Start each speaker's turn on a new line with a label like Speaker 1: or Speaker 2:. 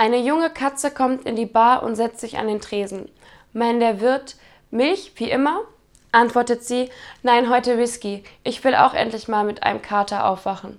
Speaker 1: Eine junge Katze kommt in die Bar und setzt sich an den Tresen. Mein der Wirt, Milch, wie immer? Antwortet sie, nein, heute Whisky. Ich will auch endlich mal mit einem Kater aufwachen.